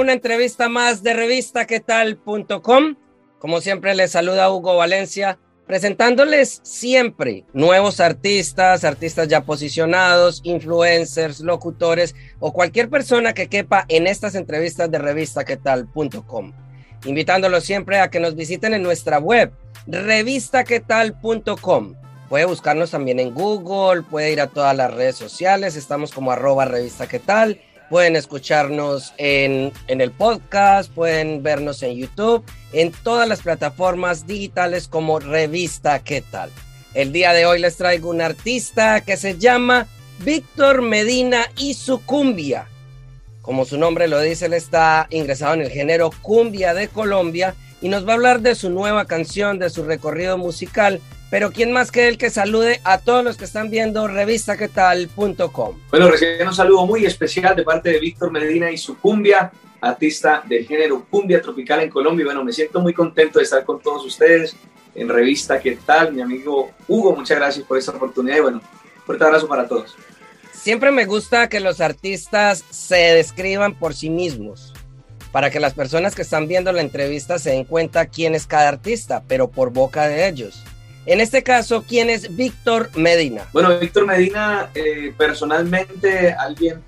Una entrevista más de revistaquetal.com. Como siempre les saluda Hugo Valencia presentándoles siempre nuevos artistas, artistas ya posicionados, influencers, locutores o cualquier persona que quepa en estas entrevistas de revistaquetal.com. Invitándolos siempre a que nos visiten en nuestra web, revistaquetal.com. Puede buscarnos también en Google, puede ir a todas las redes sociales, estamos como arroba revista pueden escucharnos en, en, el podcast, pueden vernos en YouTube, en todas las plataformas digitales como Revista ¿Qué tal? El día de hoy les traigo un artista que se llama Víctor Medina y su cumbia. Como su nombre lo dice, él está ingresado en el género cumbia de Colombia y nos va a hablar de su nueva canción, de su recorrido musical, pero quién más que él que salude a todos los que están viendo revistaquetal.com. Bueno, recién un saludo muy especial de parte de Víctor Medina y su cumbia, artista del género cumbia tropical en Colombia. Bueno, me siento muy contento de estar con todos ustedes en Revista ¿Qué tal? Mi amigo Hugo, muchas gracias por esta oportunidad y bueno, fuerte abrazo para todos. Siempre me gusta que los artistas se describan por sí mismos para que las personas que están viendo la entrevista se den cuenta quién es cada artista, pero por boca de ellos. En este caso, ¿quién es Víctor Medina? Bueno, Víctor Medina, eh, personalmente, alguien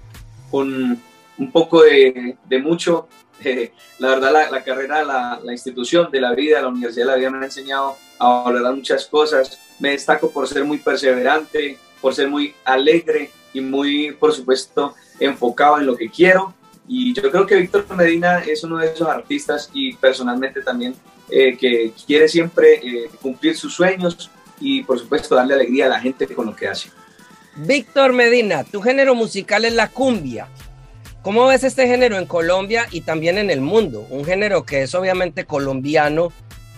con un poco de, mucho. Eh, la verdad, la, carrera, la, la, institución de la vida, la Universidad de la Vida me ha enseñado a valorar muchas cosas. Me destaco por ser muy perseverante, por ser muy alegre y muy, por supuesto, enfocado en lo que quiero. Y yo creo que Víctor Medina es uno de esos artistas y personalmente también eh, que quiere siempre eh, cumplir sus sueños y por supuesto darle alegría a la gente con lo que hace. Víctor Medina, tu género musical es la cumbia. ¿Cómo ves este género en Colombia y también en el mundo? Un género que es obviamente colombiano,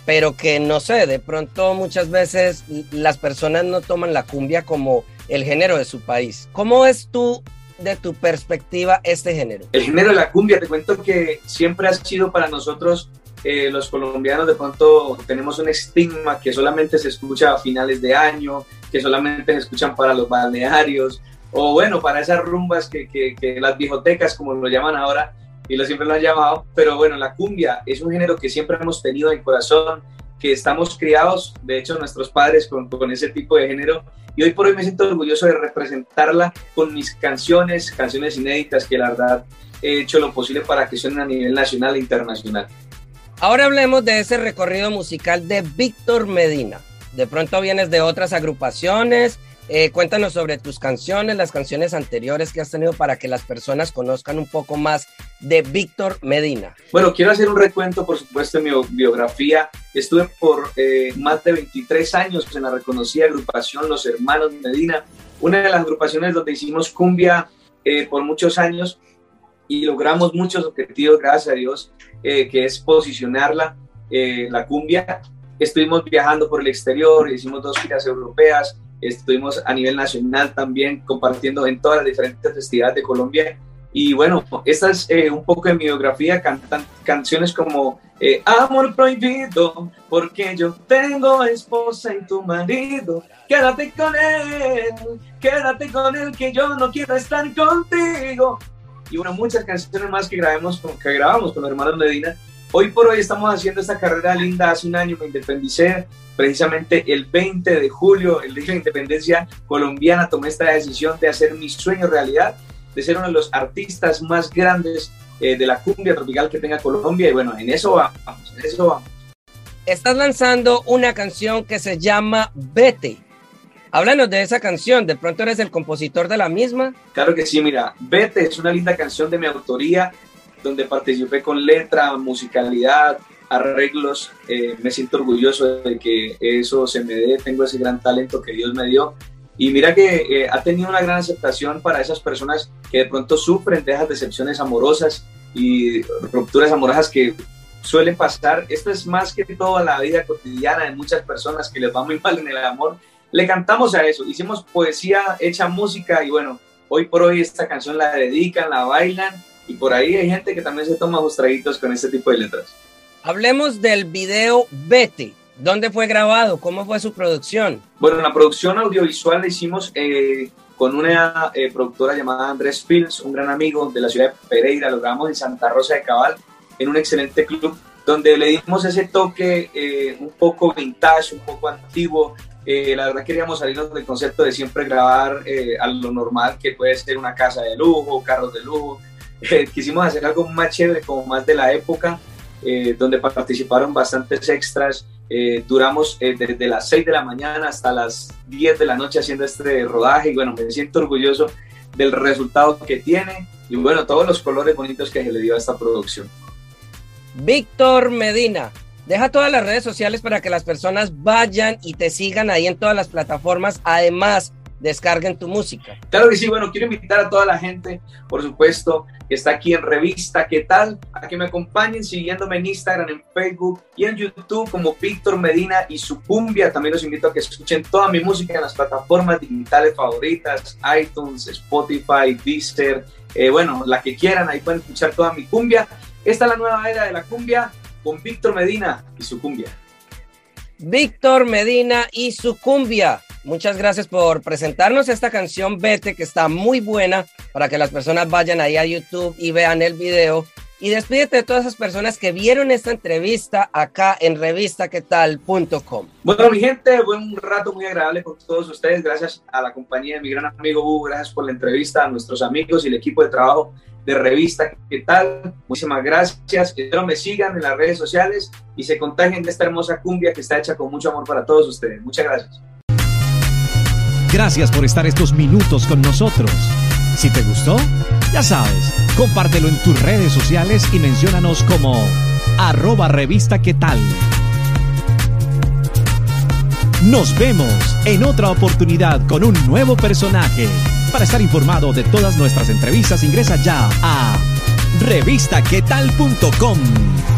pero que no sé, de pronto muchas veces las personas no toman la cumbia como el género de su país. ¿Cómo es tú, de tu perspectiva, este género? El género de la cumbia, te cuento que siempre ha sido para nosotros eh, los colombianos de pronto tenemos un estigma que solamente se escucha a finales de año, que solamente se escuchan para los balnearios, o bueno, para esas rumbas que, que, las bibliotecas, como lo llaman ahora, y lo siempre lo han llamado, pero bueno, la cumbia es un género que siempre hemos tenido en corazón, que estamos criados, de hecho nuestros padres con, con ese tipo de género, y hoy por hoy me siento orgulloso de representarla con mis canciones, canciones inéditas que la verdad he hecho lo posible para que suenen a nivel nacional e internacional. Ahora hablemos de ese recorrido musical de Víctor Medina. De pronto vienes de otras agrupaciones. Eh, cuéntanos sobre tus canciones, las canciones anteriores que has tenido para que las personas conozcan un poco más de Víctor Medina. Bueno, quiero hacer un recuento, por supuesto, en mi biografía. Estuve por eh, más de 23 años en la reconocida agrupación Los Hermanos Medina, una de las agrupaciones donde hicimos cumbia eh, por muchos años y logramos muchos objetivos, gracias a Dios. Eh, que es posicionarla, eh, la cumbia. Estuvimos viajando por el exterior, hicimos dos giras europeas, estuvimos a nivel nacional también compartiendo en todas las diferentes festividades de Colombia. Y bueno, esta es eh, un poco de mi biografía, cantan canciones como Amor prohibido, porque yo tengo esposa y tu marido, quédate con él, quédate con él, que yo no quiero estar contigo y bueno, muchas canciones más que, grabamos, que grabamos con los hermanos Medina. Hoy por hoy estamos haciendo esta carrera linda. Hace un año me independicé, precisamente el 20 de julio, el día de la independencia colombiana, tomé esta decisión de hacer mi sueño realidad, de ser uno de los artistas más grandes eh, de la cumbia tropical que tenga Colombia. Y bueno, en eso vamos, en eso vamos. Estás lanzando una canción que se llama Vete. Háblanos de esa canción, ¿de pronto eres el compositor de la misma? Claro que sí, mira, Vete es una linda canción de mi autoría, donde participé con letra, musicalidad, arreglos. Eh, me siento orgulloso de que eso se me dé, tengo ese gran talento que Dios me dio. Y mira que eh, ha tenido una gran aceptación para esas personas que de pronto sufren de esas decepciones amorosas y rupturas amorosas que suelen pasar. Esto es más que toda la vida cotidiana de muchas personas que les va muy mal en el amor. Le cantamos a eso, hicimos poesía hecha música y bueno, hoy por hoy esta canción la dedican, la bailan y por ahí hay gente que también se toma sus traguitos con este tipo de letras. Hablemos del video Vete. ¿Dónde fue grabado? ¿Cómo fue su producción? Bueno, la producción audiovisual la hicimos eh, con una eh, productora llamada Andrés Fields, un gran amigo de la ciudad de Pereira. Lo grabamos en Santa Rosa de Cabal, en un excelente club, donde le dimos ese toque eh, un poco vintage, un poco antiguo, eh, la verdad queríamos salirnos del concepto de siempre grabar eh, a lo normal, que puede ser una casa de lujo, carros de lujo. Eh, quisimos hacer algo más chévere, como más de la época, donde participaron bastantes extras. duramos desde las 6 de la mañana hasta las 10 de la noche haciendo este rodaje y bueno, me siento orgulloso del resultado que tiene y bueno, todos los colores bonitos que se le dio a esta producción. Víctor Medina, Deja todas las redes sociales para que las personas vayan y te sigan ahí en todas las plataformas. Además, descarguen tu música. Claro que sí, bueno, quiero invitar a toda la gente, por supuesto, que está aquí en Revista ¿Qué tal? A que me acompañen siguiéndome en Instagram, en Facebook y en YouTube como Víctor Medina y su cumbia. También los invito a que escuchen toda mi música en las plataformas digitales favoritas, iTunes, Spotify, Deezer, eh, bueno, la que quieran, ahí pueden escuchar toda mi cumbia. Esta es la nueva era de la cumbia con Víctor Medina y su cumbia. Víctor Medina y su cumbia. Muchas gracias por presentarnos esta canción Vete, que está muy buena para que las personas vayan ahí a YouTube y vean el video. Y despídete de todas esas personas que vieron esta entrevista acá en revistaquetal.com. Bueno, mi gente, fue un rato muy agradable con todos ustedes. Gracias a la compañía de mi gran amigo Hugo, gracias por la entrevista, a nuestros amigos y el equipo de trabajo de revista. ¿Qué tal? Muchísimas gracias. Espero me sigan en las redes sociales y se contagien de esta hermosa cumbia que está hecha con mucho amor para todos ustedes. Muchas gracias. Gracias por estar estos minutos con nosotros. Si te gustó, ya sabes, compártelo en tus redes sociales y menciónanos como arroba revista qué tal. Nos vemos en otra oportunidad con un nuevo personaje. Para estar informado de todas nuestras entrevistas, ingresa ya a revistaquetal.com.